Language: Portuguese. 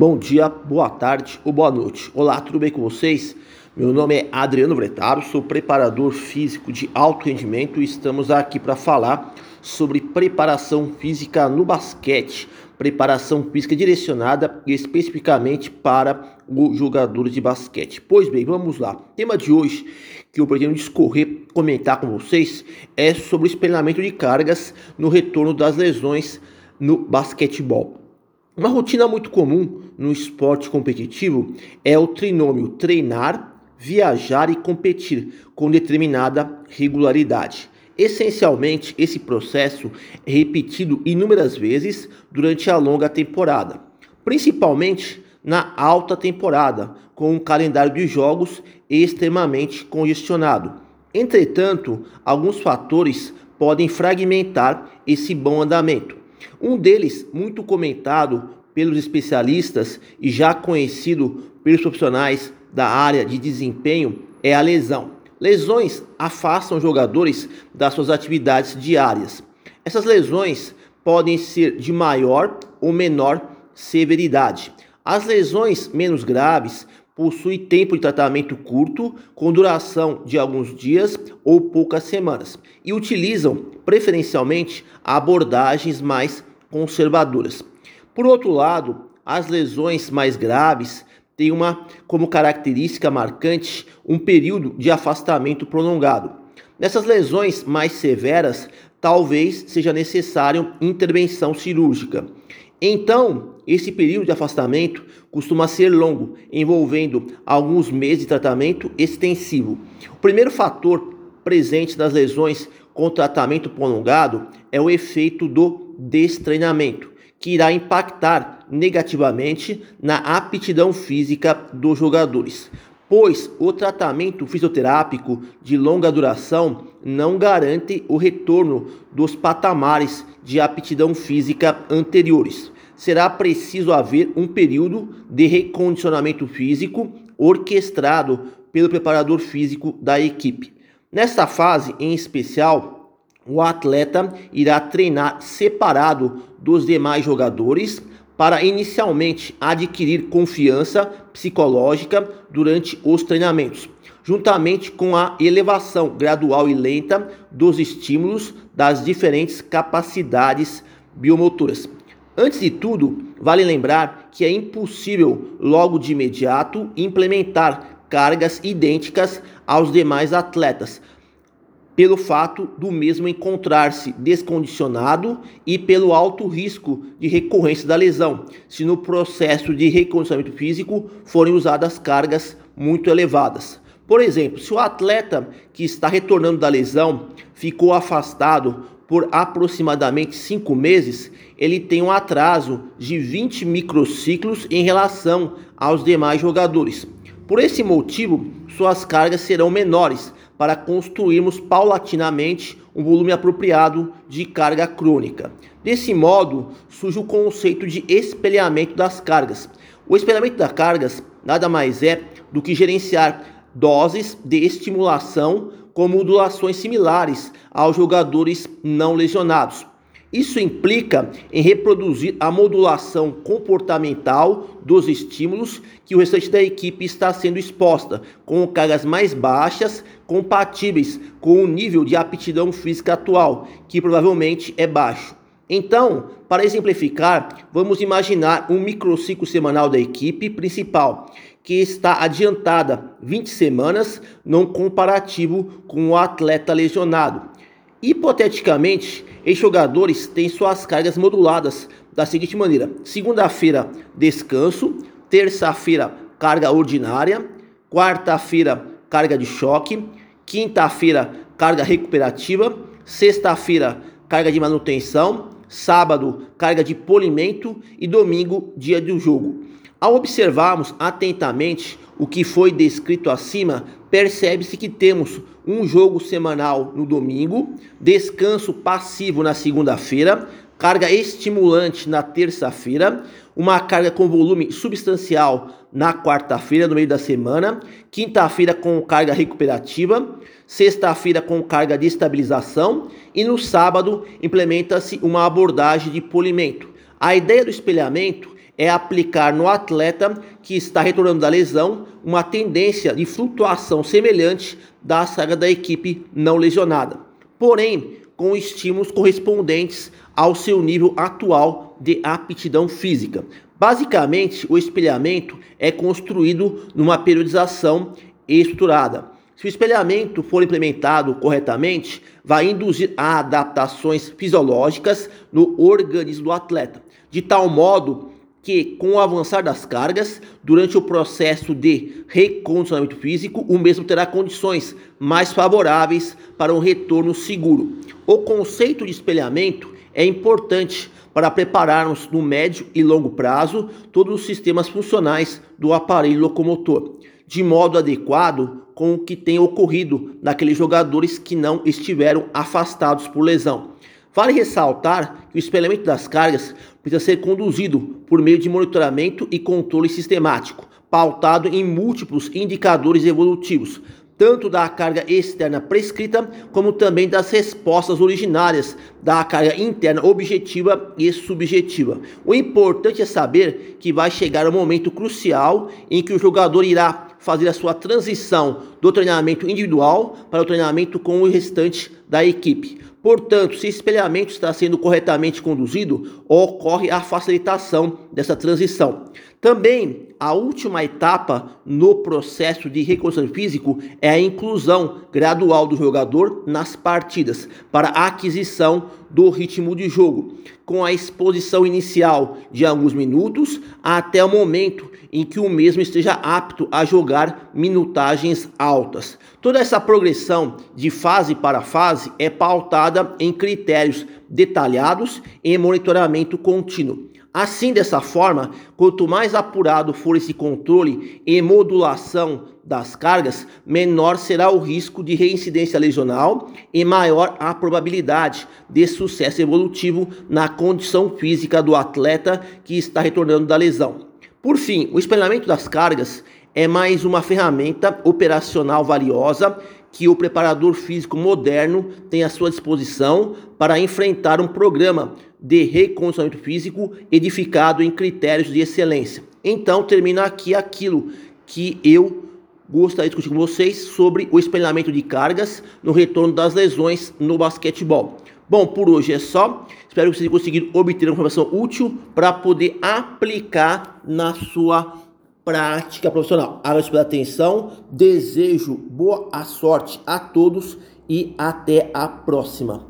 Bom dia, boa tarde ou boa noite. Olá, tudo bem com vocês? Meu nome é Adriano Bretaro, sou preparador físico de alto rendimento e estamos aqui para falar sobre preparação física no basquete. Preparação física direcionada especificamente para os jogadores de basquete. Pois bem, vamos lá. O tema de hoje que eu pretendo discorrer, comentar com vocês é sobre o espelhamento de cargas no retorno das lesões no basquetebol. Uma rotina muito comum no esporte competitivo é o trinômio treinar, viajar e competir com determinada regularidade. Essencialmente, esse processo é repetido inúmeras vezes durante a longa temporada, principalmente na alta temporada, com um calendário de jogos extremamente congestionado. Entretanto, alguns fatores podem fragmentar esse bom andamento. Um deles, muito comentado pelos especialistas e já conhecido pelos profissionais da área de desempenho, é a lesão. Lesões afastam jogadores das suas atividades diárias. Essas lesões podem ser de maior ou menor severidade. As lesões menos graves possuem tempo de tratamento curto, com duração de alguns dias ou poucas semanas, e utilizam preferencialmente abordagens mais conservadoras. Por outro lado, as lesões mais graves têm uma como característica marcante um período de afastamento prolongado. Nessas lesões mais severas, talvez seja necessário intervenção cirúrgica. Então, esse período de afastamento costuma ser longo, envolvendo alguns meses de tratamento extensivo. O primeiro fator presente nas lesões com tratamento prolongado é o efeito do destreinamento, que irá impactar negativamente na aptidão física dos jogadores, pois o tratamento fisioterápico de longa duração não garante o retorno dos patamares de aptidão física anteriores. Será preciso haver um período de recondicionamento físico orquestrado pelo preparador físico da equipe. Nesta fase, em especial, o atleta irá treinar separado dos demais jogadores para inicialmente adquirir confiança psicológica durante os treinamentos, juntamente com a elevação gradual e lenta dos estímulos das diferentes capacidades biomotoras. Antes de tudo, vale lembrar que é impossível logo de imediato implementar cargas idênticas aos demais atletas, pelo fato do mesmo encontrar-se descondicionado e pelo alto risco de recorrência da lesão, se no processo de recondicionamento físico forem usadas cargas muito elevadas. Por exemplo, se o atleta que está retornando da lesão ficou afastado por aproximadamente 5 meses, ele tem um atraso de 20 microciclos em relação aos demais jogadores. Por esse motivo, suas cargas serão menores para construirmos paulatinamente um volume apropriado de carga crônica. Desse modo, surge o conceito de espelhamento das cargas. O espelhamento das cargas nada mais é do que gerenciar doses de estimulação com modulações similares aos jogadores não lesionados. Isso implica em reproduzir a modulação comportamental dos estímulos que o restante da equipe está sendo exposta, com cargas mais baixas, compatíveis com o nível de aptidão física atual, que provavelmente é baixo. Então, para exemplificar, vamos imaginar um microciclo semanal da equipe principal, que está adiantada 20 semanas num comparativo com o atleta lesionado. Hipoteticamente, os jogadores têm suas cargas moduladas da seguinte maneira: segunda-feira, descanso, terça-feira, carga ordinária, quarta-feira, carga de choque, quinta-feira, carga recuperativa, sexta-feira, carga de manutenção, sábado, carga de polimento. E domingo, dia do jogo. Ao observarmos atentamente o que foi descrito acima, percebe-se que temos um jogo semanal no domingo, descanso passivo na segunda-feira, carga estimulante na terça-feira, uma carga com volume substancial na quarta-feira, no meio da semana, quinta-feira com carga recuperativa, sexta-feira com carga de estabilização e no sábado implementa-se uma abordagem de polimento. A ideia do espelhamento é aplicar no atleta que está retornando da lesão uma tendência de flutuação semelhante da saga da equipe não lesionada, porém com estímulos correspondentes ao seu nível atual de aptidão física. Basicamente, o espelhamento é construído numa periodização estruturada. Se o espelhamento for implementado corretamente, vai induzir a adaptações fisiológicas no organismo do atleta, de tal modo que, com o avançar das cargas, durante o processo de recondicionamento físico, o mesmo terá condições mais favoráveis para um retorno seguro. O conceito de espelhamento é importante para prepararmos no médio e longo prazo todos os sistemas funcionais do aparelho locomotor, de modo adequado com o que tem ocorrido naqueles jogadores que não estiveram afastados por lesão. Vale ressaltar que o espelhamento das cargas precisa ser conduzido por meio de monitoramento e controle sistemático, pautado em múltiplos indicadores evolutivos, tanto da carga externa prescrita, como também das respostas originárias da carga interna objetiva e subjetiva. O importante é saber que vai chegar o um momento crucial em que o jogador irá fazer a sua transição do treinamento individual para o treinamento com o restante da equipe. Portanto, se espelhamento está sendo corretamente conduzido, ocorre a facilitação dessa transição. Também a última etapa no processo de reconstrução físico é a inclusão gradual do jogador nas partidas para a aquisição do ritmo de jogo, com a exposição inicial de alguns minutos até o momento em que o mesmo esteja apto a jogar minutagens altas. Toda essa progressão de fase para fase é pautada em critérios detalhados e monitoramento contínuo. Assim, dessa forma, quanto mais apurado for esse controle e modulação das cargas, menor será o risco de reincidência lesional e maior a probabilidade de sucesso evolutivo na condição física do atleta que está retornando da lesão. Por fim, o espelhamento das cargas é mais uma ferramenta operacional valiosa que o preparador físico moderno tem à sua disposição para enfrentar um programa de recondicionamento físico edificado em critérios de excelência. Então, termina aqui aquilo que eu gostaria de discutir com vocês sobre o espelhamento de cargas no retorno das lesões no basquetebol. Bom, por hoje é só. Espero que vocês tenham conseguido obter uma informação útil para poder aplicar na sua prática profissional. Agradeço pela atenção, desejo boa sorte a todos e até a próxima.